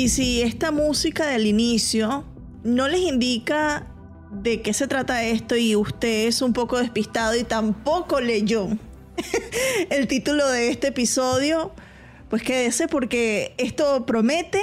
Y si esta música del inicio no les indica de qué se trata esto y usted es un poco despistado y tampoco leyó el título de este episodio, pues quédese porque esto promete,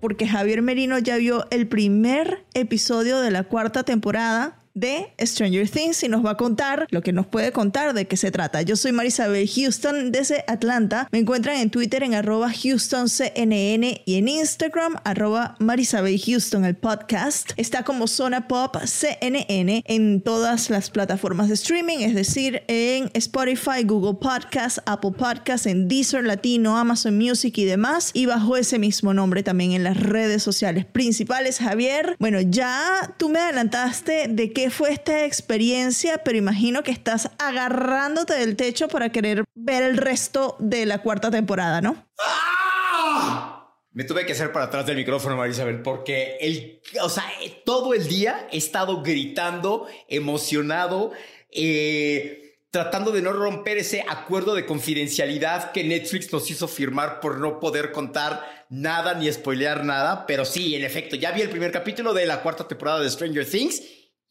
porque Javier Merino ya vio el primer episodio de la cuarta temporada de Stranger Things y nos va a contar lo que nos puede contar de qué se trata. Yo soy Marisabel Houston desde Atlanta. Me encuentran en Twitter en HoustonCNN y en Instagram arroba Marisabel Houston, el podcast. Está como Zona Pop CNN en todas las plataformas de streaming, es decir, en Spotify, Google Podcast, Apple Podcast, en Deezer Latino, Amazon Music y demás. Y bajo ese mismo nombre también en las redes sociales principales. Javier, bueno, ya tú me adelantaste de que fue esta experiencia, pero imagino que estás agarrándote del techo para querer ver el resto de la cuarta temporada, ¿no? ¡Ah! Me tuve que hacer para atrás del micrófono, Marisabel, porque el, o sea, todo el día he estado gritando, emocionado, eh, tratando de no romper ese acuerdo de confidencialidad que Netflix nos hizo firmar por no poder contar nada ni spoilear nada. Pero sí, en efecto, ya vi el primer capítulo de la cuarta temporada de Stranger Things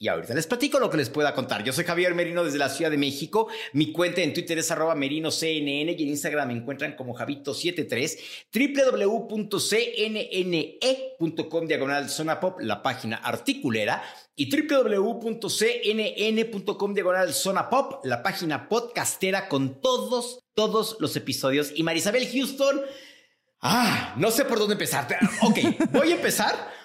y ahorita les platico lo que les pueda contar. Yo soy Javier Merino desde la Ciudad de México. Mi cuenta en Twitter es arroba merinoCNN y en Instagram me encuentran como Javito73. www.cnne.com diagonal zona pop, la página articulera. Y www.cnn.com diagonal zona pop, la página podcastera con todos, todos los episodios. Y Marisabel Houston. Ah, no sé por dónde empezar. Ok, voy a empezar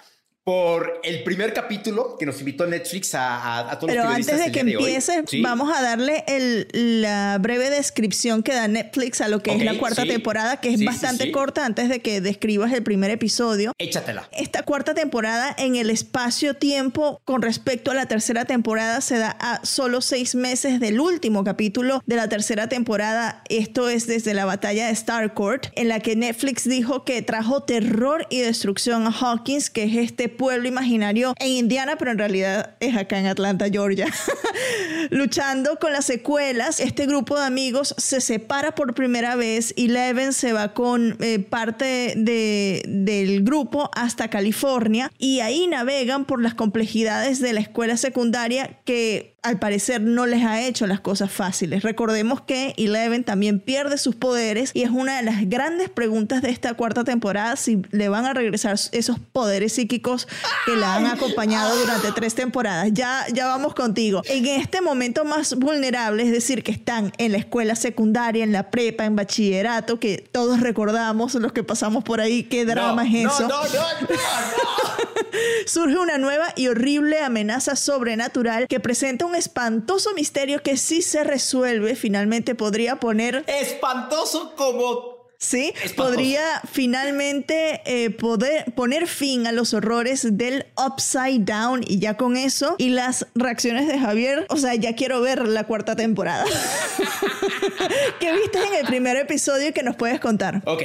por el primer capítulo que nos invitó Netflix a, a, todos Pero los antes de que empieces, vamos a darle el, la breve descripción que da Netflix a lo que es la cuarta temporada, que es bastante corta antes de que describas el primer episodio. Échatela. Esta cuarta temporada en el espacio-tiempo con respecto a la tercera temporada se da a solo seis meses del último capítulo de la tercera temporada. Esto es desde la batalla de Starcourt, en la que Netflix dijo que trajo terror y destrucción a Hawkins, que es este pueblo imaginario en Indiana, pero en realidad es acá en Atlanta, Georgia. Luchando con las secuelas, este grupo de amigos se separa por primera vez y Leven se va con eh, parte de, del grupo hasta California y ahí navegan por las complejidades de la escuela secundaria que al parecer no les ha hecho las cosas fáciles. Recordemos que Eleven también pierde sus poderes y es una de las grandes preguntas de esta cuarta temporada si le van a regresar esos poderes psíquicos que la han acompañado durante tres temporadas. Ya, ya vamos contigo. En este momento más vulnerable, es decir, que están en la escuela secundaria, en la prepa, en bachillerato, que todos recordamos los que pasamos por ahí, qué drama es eso. No, no, no, Surge una nueva y horrible amenaza sobrenatural que presenta un espantoso misterio que si se resuelve finalmente podría poner... Espantoso como Sí, podría finalmente eh, poder poner fin a los horrores del Upside Down y ya con eso y las reacciones de Javier, o sea, ya quiero ver la cuarta temporada. ¿Qué viste en el primer episodio que nos puedes contar? Ok.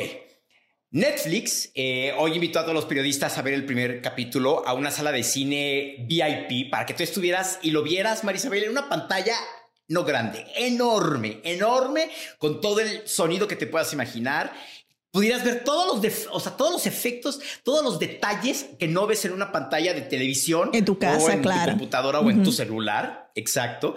Netflix eh, hoy invitó a todos los periodistas a ver el primer capítulo a una sala de cine VIP para que tú estuvieras y lo vieras, Marisabel, en una pantalla no grande, enorme, enorme, con todo el sonido que te puedas imaginar. Pudieras ver todos los, o sea, todos los efectos, todos los detalles que no ves en una pantalla de televisión. En tu casa, o en claro. tu computadora o en tu celular. Exacto.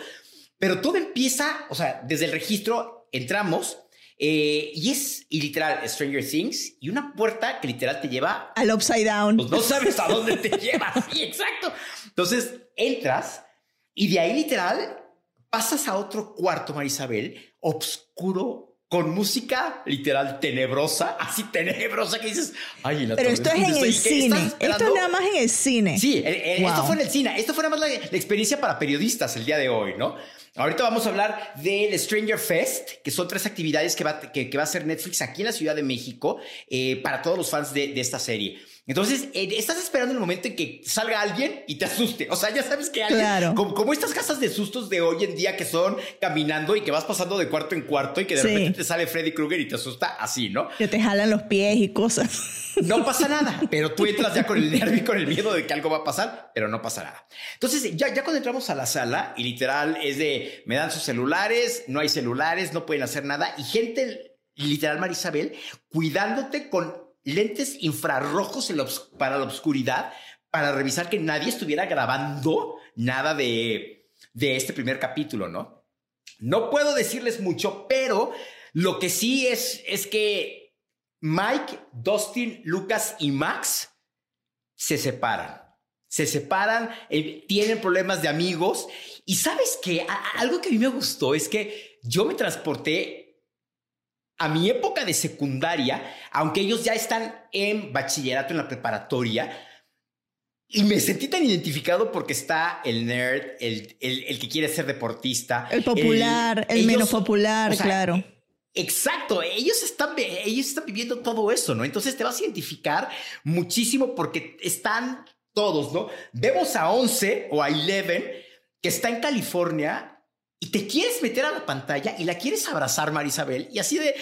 Pero todo empieza, o sea, desde el registro entramos eh, y es y literal Stranger Things y una puerta que literal te lleva al upside down. Pues no sabes a dónde te lleva. Sí, exacto. Entonces entras y de ahí literal pasas a otro cuarto, Marisabel, oscuro, con música literal tenebrosa, así tenebrosa que dices, ay, Pero esto es en el cine. Esto es nada más en el cine. Sí, esto fue en el cine. Esto fue nada más la, experiencia para periodistas el día de hoy, ¿no? Ahorita vamos a hablar del Stranger Fest, que son tres actividades que va, que, va a hacer Netflix aquí en la Ciudad de México eh, para todos los fans de esta serie. Entonces, eh, estás esperando el momento en que salga alguien y te asuste. O sea, ya sabes que alguien, claro. como, estas casas de sustos de hoy en día que son caminando y que vas pasando de cuarto en cuarto y que de repente te sale Freddy Krueger y te asusta así, ¿no? Que te jalan los pies y cosas. No pasa nada, pero tú entras ya con el nervio y con el miedo de que algo va a pasar, pero no pasa nada. Entonces, ya, ya cuando entramos a la sala y literal es de, me dan sus celulares, no hay celulares, no pueden hacer nada y gente, literal Marisabel, cuidándote con lentes infrarrojos para la oscuridad para revisar que nadie estuviera grabando nada de, de este primer capítulo, ¿no? No puedo decirles mucho, pero lo que sí es, es que Mike, Dustin, Lucas y Max se separan. Se separan, eh, tienen problemas de amigos. Y sabes que algo que a mí me gustó es que yo me transporté a mi época de secundaria, aunque ellos ya están en bachillerato, en la preparatoria, y me sentí tan identificado porque está el nerd, el, el, que quiere ser deportista. El popular, el, menos popular, claro. Exacto, ellos están, ellos están viviendo todo eso, ¿no? Entonces te vas a identificar muchísimo porque están todos, ¿no? Vemos a 11 o a 11 que está en California y te quieres meter a la pantalla y la quieres abrazar, Marisabel, y así de,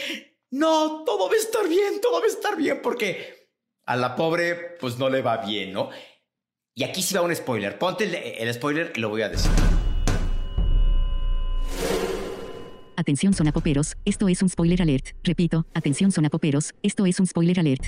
no, todo va a estar bien, todo va a estar bien, porque a la pobre pues no le va bien, ¿no? Y aquí sí va un spoiler. Ponte el, el spoiler y lo voy a decir. Atención sonapoperos, esto es un spoiler alert. Repito, atención sonapoperos, esto es un spoiler alert.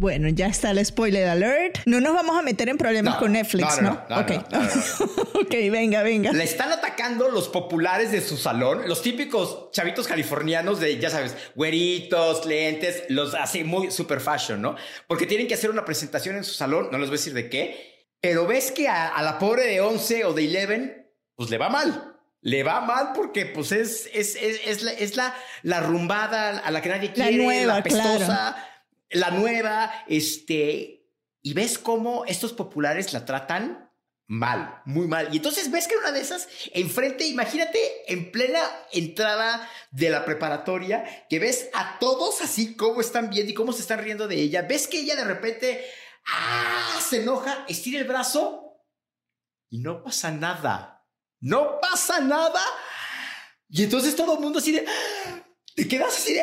Bueno, ya está el spoiler alert. No nos vamos a meter en problemas con Netflix, ¿no? no, ok. ok, venga, venga. Le están atacando los populares de su salón, los típicos chavitos californianos de, ya sabes, güeritos, lentes, los hace muy super fashion, ¿no? Porque tienen que hacer una presentación en su salón, no les voy a decir de qué, pero ves que a, la pobre de 11 o de 11, pues le va mal le va mal porque pues es, es, es, la, es la, la, rumbada a la que nadie quiere, la, nueva, la pestosa, la nueva, este, y ves cómo estos populares la tratan mal, muy mal. Y entonces ves que una de esas, enfrente, imagínate en plena entrada de la preparatoria, que ves a todos así como están viendo y cómo se están riendo de ella. Ves que ella de repente, ah, se enoja, estira el brazo y no pasa nada. No pasa nada. Y entonces todo el mundo así de, te quedas así de,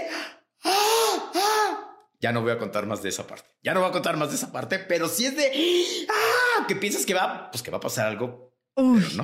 ah, ah, ya no voy a contar más de esa parte. Ya no voy a contar más de esa parte, pero si es de ¡Ah! que piensas que va, pues que va a pasar algo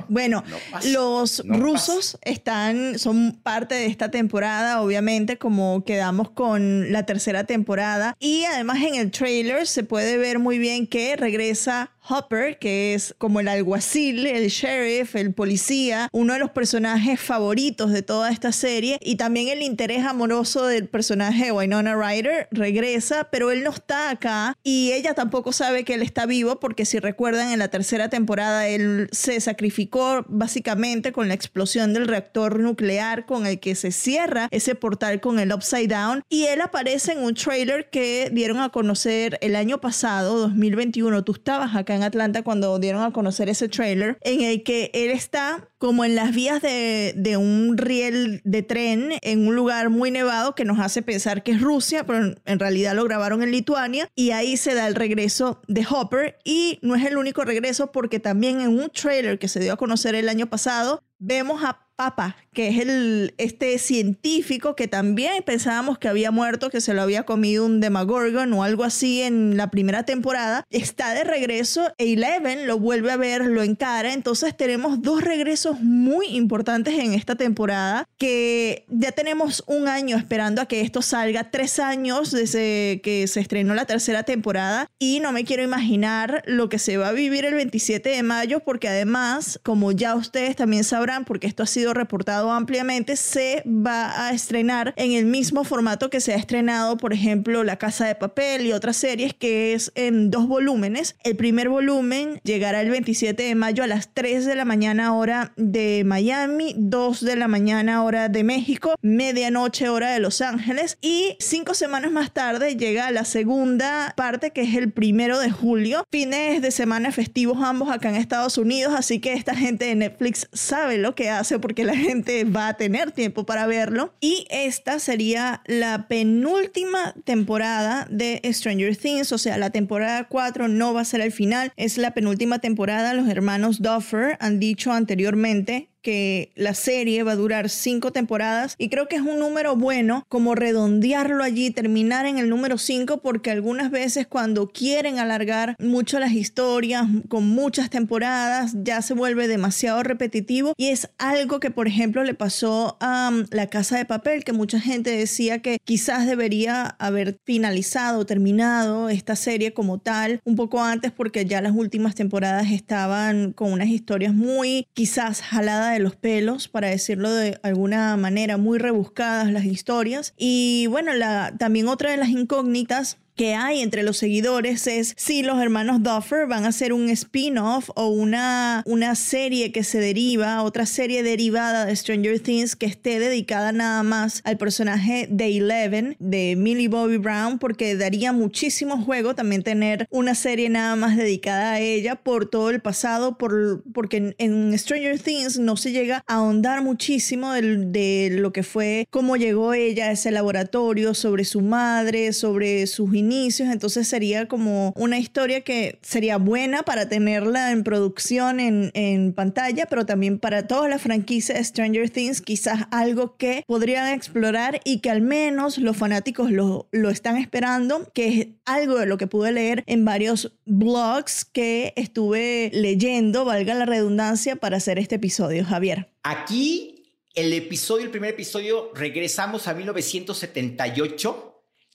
bueno, los rusos están, son parte de esta temporada, obviamente, como quedamos con la tercera temporada. Y además en el trailer se puede ver muy bien que regresa Hopper, que es como el alguacil, el sheriff, el policía, uno de los personajes favoritos de toda esta serie. Y también el interés amoroso del personaje de Winona Ryder regresa, pero él no está acá y ella tampoco sabe que él está vivo porque si recuerdan en la tercera temporada él se sacrificó básicamente con la explosión del reactor nuclear con el que se cierra ese portal con el Upside Down y él aparece en un trailer que dieron a conocer el año pasado, 2021. Tú estabas acá en Atlanta cuando dieron a conocer ese trailer en el que él está como en las vías de, de, un riel de tren en un lugar muy nevado que nos hace pensar que es Rusia, pero en realidad lo grabaron en Lituania y ahí se da el regreso de Hopper y no es el único regreso porque también en un trailer que se dio a conocer el año pasado vemos a Papa, que es el, este científico que también pensábamos que había muerto, que se lo había comido un Demagorgon o algo así en la primera temporada, está de regreso e Eleven lo vuelve a ver, lo encara. Entonces tenemos dos regresos muy importantes en esta temporada que ya tenemos un año esperando a que esto salga, tres años desde que se estrenó la tercera temporada y no me quiero imaginar lo que se va a vivir el 27 de mayo porque además, como ya ustedes también sabrán, porque esto ha sido sido reportado ampliamente, se va a estrenar en el mismo formato que se ha estrenado, por ejemplo, La Casa de Papel y otras series, que es en dos volúmenes. El primer volumen llegará el 27 de mayo a las 3 de la mañana hora de Miami, 2 de la mañana hora de México, medianoche hora de Los Ángeles y cinco semanas más tarde llega la segunda parte que es el primero de julio, fines de semana festivos ambos acá en Estados Unidos, así que esta gente de Netflix sabe lo que hace porque la gente va a tener tiempo para verlo. Y esta sería la penúltima temporada de Stranger Things, o sea, la temporada 4 no va a ser el final, es la penúltima temporada, los hermanos Duffer han dicho anteriormente que la serie va a durar cinco temporadas y creo que es un número bueno como redondearlo allí, terminar en el número cinco porque algunas veces cuando quieren alargar mucho las historias con muchas temporadas ya se vuelve demasiado repetitivo. Y es algo que por ejemplo le pasó a um, La Casa de Papel que mucha gente decía que quizás debería haber finalizado, terminado esta serie como tal un poco antes porque ya las últimas temporadas estaban con unas historias muy quizás jaladas de los pelos, para decirlo de alguna manera, muy rebuscadas las historias. Y bueno, la, también otra de las incógnitas que hay entre los seguidores es si los hermanos Duffer van a hacer un spin-off o una, una serie que se deriva, otra serie derivada de Stranger Things que esté dedicada nada más al personaje de Eleven, de Millie Bobby Brown, porque daría muchísimo juego también tener una serie nada más dedicada a ella por todo el pasado, por, porque en, Stranger Things no se llega a ahondar muchísimo de, lo que fue, cómo llegó ella a ese laboratorio, sobre su madre, sobre sus inicios, entonces sería como una historia que sería buena para tenerla en producción en, en pantalla, pero también para toda la franquicia Stranger Things, quizás algo que podrían explorar y que al menos los fanáticos lo, lo están esperando, que es algo de lo que pude leer en varios blogs que estuve leyendo, valga la redundancia, para hacer este episodio, Javier. Aquí el episodio, el primer episodio, regresamos a 1978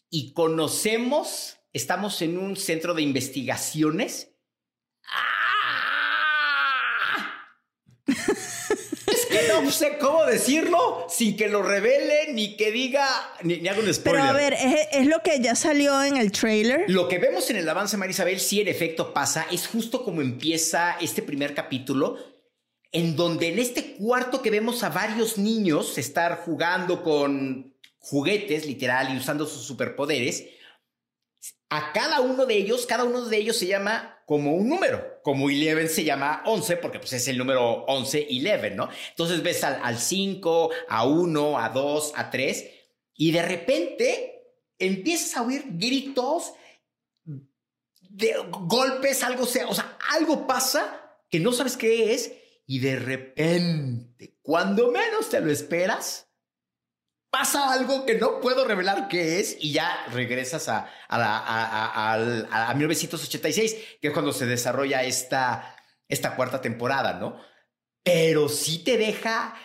y conocemos, estamos en un centro de investigaciones. ¡Ah! es que no sé cómo decirlo sin que lo revele ni que diga, ni, haga un spoiler. Pero a ver, ¿es, lo que ya salió en el trailer. Lo que vemos en el avance, Marisabel, sí en efecto pasa, es justo como empieza este primer capítulo en donde en este cuarto que vemos a varios niños estar jugando con juguetes, literal, y usando sus superpoderes, a cada uno de ellos, cada uno de ellos se llama como un número, como Eleven se llama 11, porque pues es el número 11, Eleven, ¿no? Entonces ves al, 5, a 1, a 2, a 3, y de repente empiezas a oír gritos, de golpes, algo sea, o sea, algo pasa que no sabes qué es, y de repente, cuando menos te lo esperas, pasa algo que no puedo revelar qué es y ya regresas a, a, 1986, que es cuando se desarrolla esta, esta cuarta temporada, ¿no? Pero sí te deja...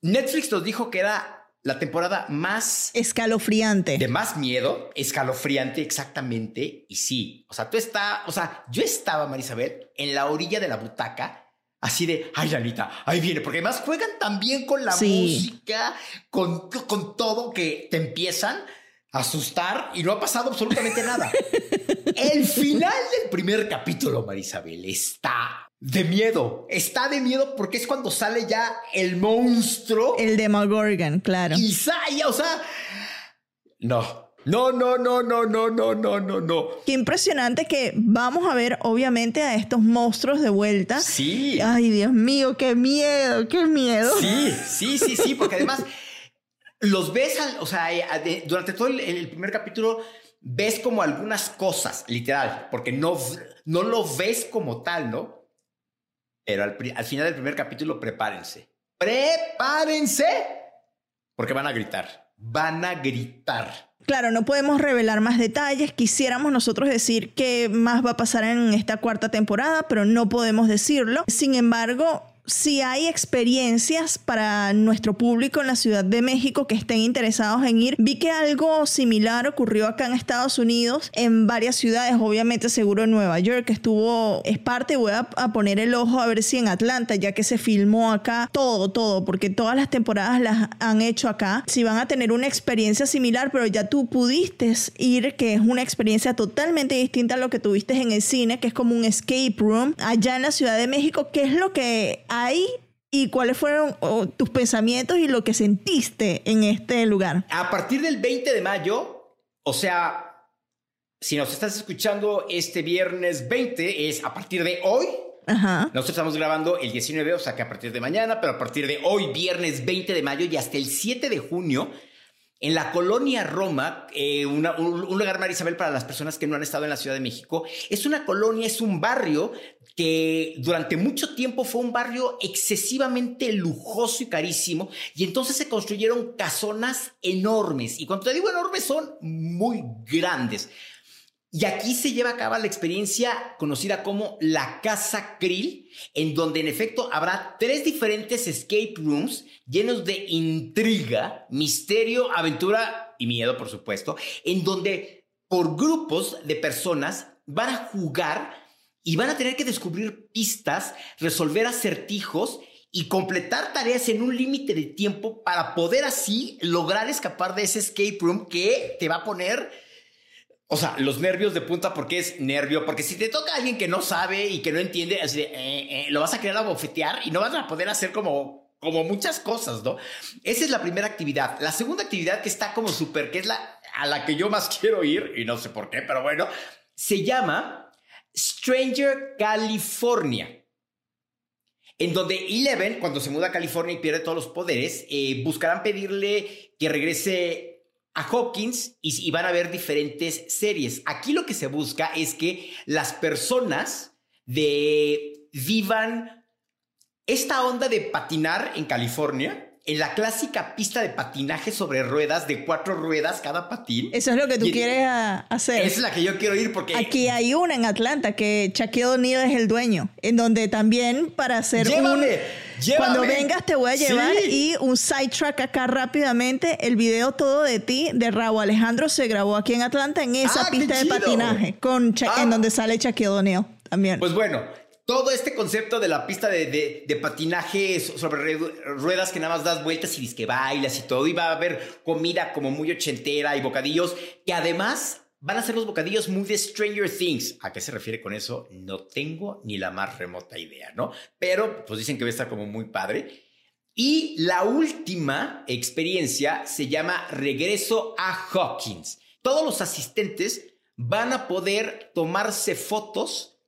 Netflix nos dijo que era la temporada más... Escalofriante. De más miedo, escalofriante exactamente. Y sí, o sea, tú estás, o sea, yo estaba, Marisabel, en la orilla de la butaca Así de, ay, Anita, ahí viene, porque además juegan también con la música, con, con todo que te empiezan a asustar y no ha pasado absolutamente nada. El final del primer capítulo, Marisabel, está de miedo. Está de miedo porque es cuando sale ya el monstruo. El Demogorgon, claro. Y o sea, no, no, no, no, no, no, no, no, no, no. Qué impresionante que vamos a ver, obviamente, a estos monstruos de vuelta. Sí. Ay, Dios mío, qué miedo, qué miedo. Sí, sí, sí, sí, porque además los ves, o sea, eh, durante todo el, primer capítulo ves como algunas cosas, literal, porque no, no lo ves como tal, ¿no? Pero al, al final del primer capítulo, prepárense. Prepárense, porque van a gritar. Van a gritar. Claro, no podemos revelar más detalles. Quisiéramos nosotros decir qué más va a pasar en esta cuarta temporada, pero no podemos decirlo. Sin embargo, si hay experiencias para nuestro público en la Ciudad de México que estén interesados en ir. Vi que algo similar ocurrió acá en Estados Unidos, en varias ciudades, obviamente seguro en Nueva York, que estuvo, es parte, voy a, a poner el ojo a ver si en Atlanta, ya que se filmó acá, todo, todo, porque todas las temporadas las han hecho acá. Si van a tener una experiencia similar, pero ya tú pudiste ir, que es una experiencia totalmente distinta a lo que tuviste en el cine, que es como un escape room, allá en la Ciudad de México, ¿qué es lo que hay y cuáles fueron oh, tus pensamientos y lo que sentiste en este lugar. A partir del 20 de mayo, o sea, si nos estás escuchando este viernes 20, es a partir de hoy. Ajá. Nosotros estamos grabando el 19, o sea que a partir de mañana, pero a partir de hoy, viernes 20 de mayo y hasta el 7 de junio, en la colonia Roma, eh, un, un lugar, Marisabel, para las personas que no han estado en la Ciudad de México, es una colonia, es un barrio que durante mucho tiempo fue un barrio excesivamente lujoso y carísimo, y entonces se construyeron casonas enormes. Y cuando te digo enormes, son muy grandes. Y aquí se lleva a cabo la experiencia conocida como la Casa Krill, en donde en efecto habrá tres diferentes escape rooms llenos de intriga, misterio, aventura y miedo, por supuesto, en donde por grupos de personas van a jugar y van a tener que descubrir pistas, resolver acertijos y completar tareas en un límite de tiempo para poder así lograr escapar de ese escape room que te va a poner o sea, los nervios de punta porque es nervio, porque si te toca a alguien que no sabe y que no entiende, eh, eh, lo vas a querer abofetear y no vas a poder hacer como, como muchas cosas, ¿no? Esa es la primera actividad. La segunda actividad que está como súper, que es la a la que yo más quiero ir, y no sé por qué, pero bueno, se llama Stranger California. En donde Eleven, cuando se muda a California y pierde todos los poderes, eh, buscarán pedirle que regrese a Hawkins y, y van a ver diferentes series. Aquí lo que se busca es que las personas de vivan esta onda de patinar en California, en la clásica pista de patinaje sobre ruedas de cuatro ruedas cada patín. Eso es lo que tú Y- quieres hacer. Esa es la que yo quiero ir porque Aquí hay una en Atlanta que Shaquille O'Neal es el dueño, en donde también para hacer Llévame, un... llévame. Cuando vengas te voy a llevar Sí. y un sidetrack acá rápidamente. El video todo de ti, de Raúl Alejandro, se grabó aquí en Atlanta en esa Ah, pista de patinaje, con Sha- Ah. en donde sale Shaquille O'Neal también. Pues bueno, todo este concepto de la pista de, de- de patinaje so- sobre ru- ruedas que nada más das vueltas y que bailas y todo, y va a haber comida como muy ochentera y bocadillos, que además van a ser los bocadillos muy de Stranger Things. ¿A qué se refiere con eso? No tengo ni la más remota idea, ¿no? Pero pues dicen que va a estar como muy padre. Y la última experiencia se llama Regreso a Hawkins. Todos los asistentes van a poder tomarse fotos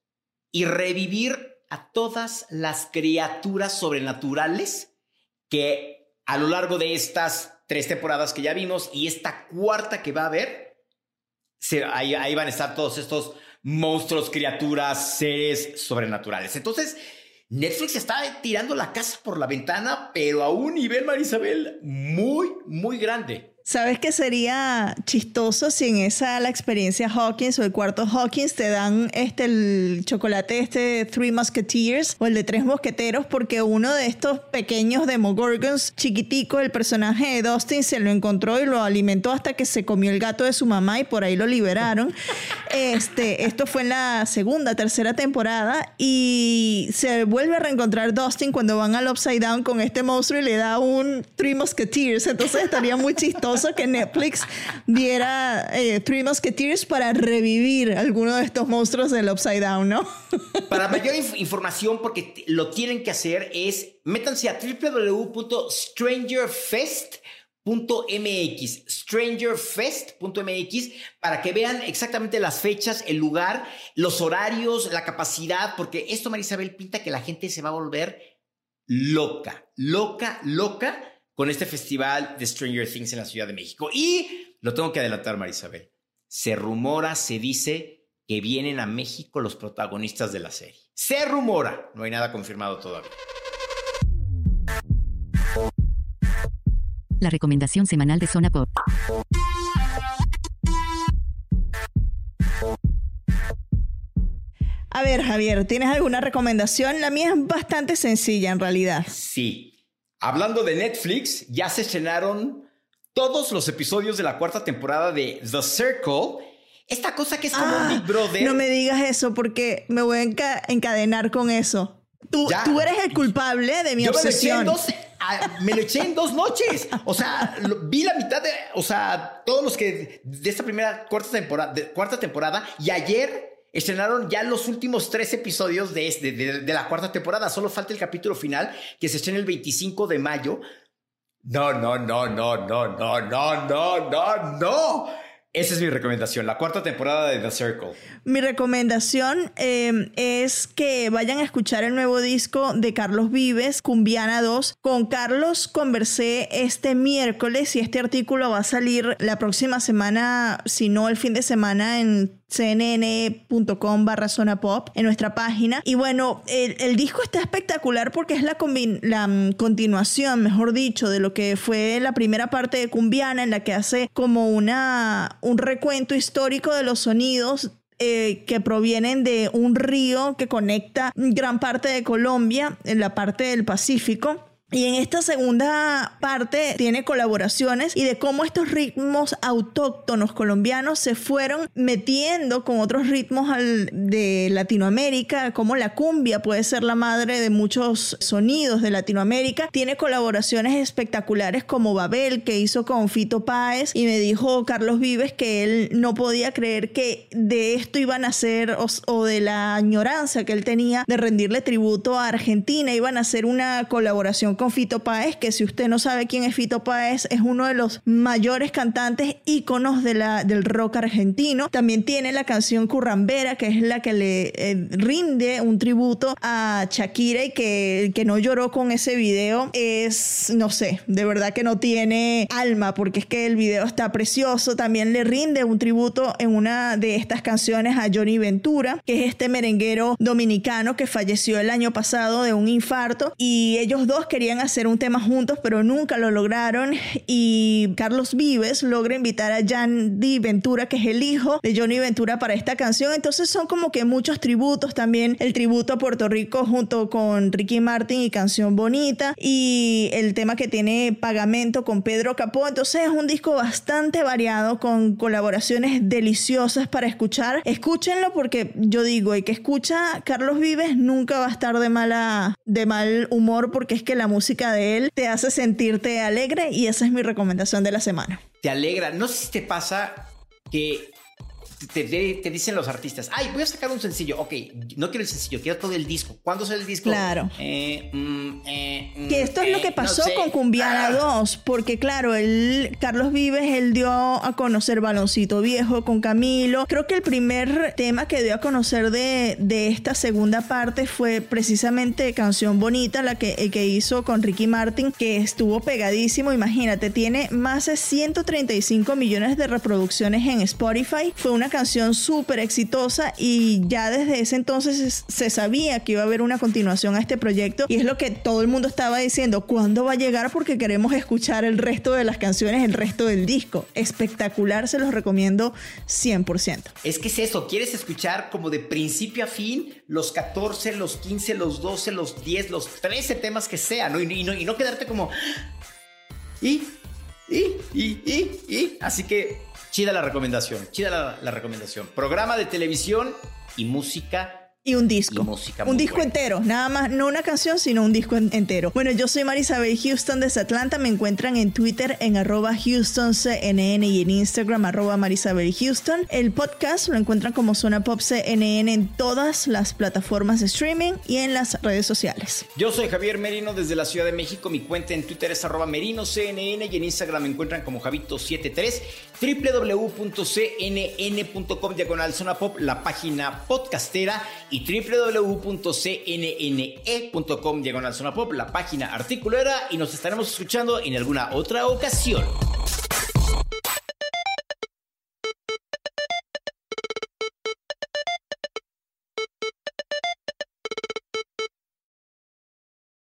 y revivir a todas las criaturas sobrenaturales que a lo largo de estas tres temporadas que ya vimos y esta cuarta que va a haber, se- ahí, ahí van a estar todos estos monstruos, criaturas, seres sobrenaturales. Entonces, Netflix está tirando la casa por la ventana, pero a un nivel, Marisabel, muy, muy grande. ¿Sabes qué sería chistoso si en esa la experiencia Hawkins o el cuarto Hawkins te dan este el chocolate este Three Musketeers o el de Tres Mosqueteros porque uno de estos pequeños Demogorgons chiquitico el personaje de Dustin se lo encontró y lo alimentó hasta que se comió el gato de su mamá y por ahí lo liberaron. Este, esto fue en la segunda, tercera temporada y se vuelve a reencontrar Dustin cuando van al Upside Down con este monstruo y le da un Three Musketeers. Entonces estaría muy chistoso que Netflix diera eh, Three Musketeers para revivir alguno de estos monstruos del Upside Down, ¿no? Para mayor inf- información, porque lo tienen que hacer, es métanse a www.strangerfest.mx, strangerfest.mx, para que vean exactamente las fechas, el lugar, los horarios, la capacidad, porque esto, Marisabel, pinta que la gente se va a volver loca, loca, loca con este festival de Stranger Things en la Ciudad de México. Y lo tengo que adelantar, Marisabel. Se rumora, se dice que vienen a México los protagonistas de la serie. Se rumora, no hay nada confirmado todavía. La recomendación semanal de Zona Pop. A ver, Javier, ¿tienes alguna recomendación? La mía es bastante sencilla en realidad. Sí. Hablando de Netflix, ya se estrenaron todos los episodios de la cuarta temporada de The Circle. Esta cosa que es como un Ah, Big Brother. No me digas eso porque me voy a enca- encadenar con eso. Tú, tú eres el culpable de mi Yo me lo eché en obsesión. dos, ah, me lo eché en dos noches. O sea, lo- vi la mitad de, o sea, todos los que de esta primera cuarta temporada, de- cuarta temporada y ayer estrenaron ya los últimos tres episodios de, este, de, de la cuarta temporada. Solo falta el capítulo final que se estrena el 25 de mayo. No, no, no, no, no, no, no, no, no, no. Esa es mi recomendación, la cuarta temporada de The Circle. Mi recomendación eh, es que vayan a escuchar el nuevo disco de Carlos Vives, Cumbiana 2. Con Carlos conversé este miércoles y este artículo va a salir la próxima semana, si no el fin de semana, en cnn.com barra zona pop en nuestra página. Y bueno el, disco está espectacular porque es la mm, continuación mejor dicho de lo que fue la primera parte de Cumbiana en la que hace como una un recuento histórico de los sonidos eh, que provienen de un río que conecta gran parte de Colombia en la parte del Pacífico y en esta segunda parte tiene colaboraciones y de cómo estos ritmos autóctonos colombianos se fueron metiendo con otros ritmos de Latinoamérica, como la cumbia puede ser la madre de muchos sonidos de Latinoamérica. Tiene colaboraciones espectaculares como Babel que hizo con Fito Páez y me dijo Carlos Vives que él no podía creer que de esto iban a ser o, o de la añoranza que él tenía de rendirle tributo a Argentina iban a hacer una colaboración con Fito Páez, que si usted no sabe quién es Fito Páez, es uno de los mayores cantantes íconos de la, del rock argentino. También tiene la canción Currambera, que es la que le eh, rinde un tributo a Shakira y que que no lloró con ese video es, no sé, de verdad que no tiene alma, porque es que el video está precioso. También le rinde un tributo en una de estas canciones a Johnny Ventura, que es este merenguero dominicano que falleció el año pasado de un infarto y ellos dos querían hacer un tema juntos, pero nunca lo lograron y Carlos Vives logra invitar a Jandy Ventura, que es el hijo de Johnny Ventura para esta canción. Entonces son como que muchos tributos también, el tributo a Puerto Rico junto con Ricky Martin y Canción Bonita y el tema que tiene Pagamento con Pedro Capó. Entonces es un disco bastante variado con colaboraciones deliciosas para escuchar. Escúchenlo porque yo digo, el que escucha Carlos Vives nunca va a estar de mala de mal humor porque es que la música de él te hace sentirte alegre y esa es mi recomendación de la semana. te alegra. No sé si te pasa que te, te- dicen los artistas, ay, voy a sacar un sencillo. Ok, no quiero el sencillo, quiero todo el disco. ¿Cuándo sale el disco? Claro. Eh, mm, eh, mm, Que esto es lo eh, que no pasó sé. con Cumbiana Ah. 2, porque claro, él, Carlos Vives, él dio a conocer Baloncito Viejo con Camilo. Creo que el primer tema que dio a conocer de, de esta segunda parte fue precisamente Canción Bonita, la que, el que hizo con Ricky Martin, que estuvo pegadísimo. Imagínate, tiene más de 135 millones de reproducciones en Spotify. Fue una canción súper exitosa y ya desde ese entonces es- se sabía que iba a haber una continuación a este proyecto y es lo que todo el mundo estaba diciendo, ¿cuándo va a llegar? Porque queremos escuchar el resto de las canciones, el resto del disco. Espectacular, se los recomiendo 100%. Es que es eso, quieres escuchar como de principio a fin los 14, los 15, los 12, los 10, los 13 temas que sean, ¿no? Y, y no, y no quedarte como... Y, y, y, y, y. Así que chida la recomendación, chida la, la recomendación. Programa de televisión y música Y un disco. Y música un disco buena. entero. Nada más, no una canción, sino un disco en- entero. Bueno, yo soy Marisabel Houston desde Atlanta. Me encuentran en Twitter en arroba HoustonCNN y en Instagram arroba Marisabel Houston. El podcast lo encuentran como Zona Pop CNN en todas las plataformas de streaming y en las redes sociales. Yo soy Javier Merino desde la Ciudad de México. Mi cuenta en Twitter es arroba merinoCNN y en Instagram me encuentran como Javito73. www.cnn.com diagonal zona pop, la página podcastera y www.cnne.com diagonal zona pop, la página articulera, y nos estaremos escuchando en alguna otra ocasión.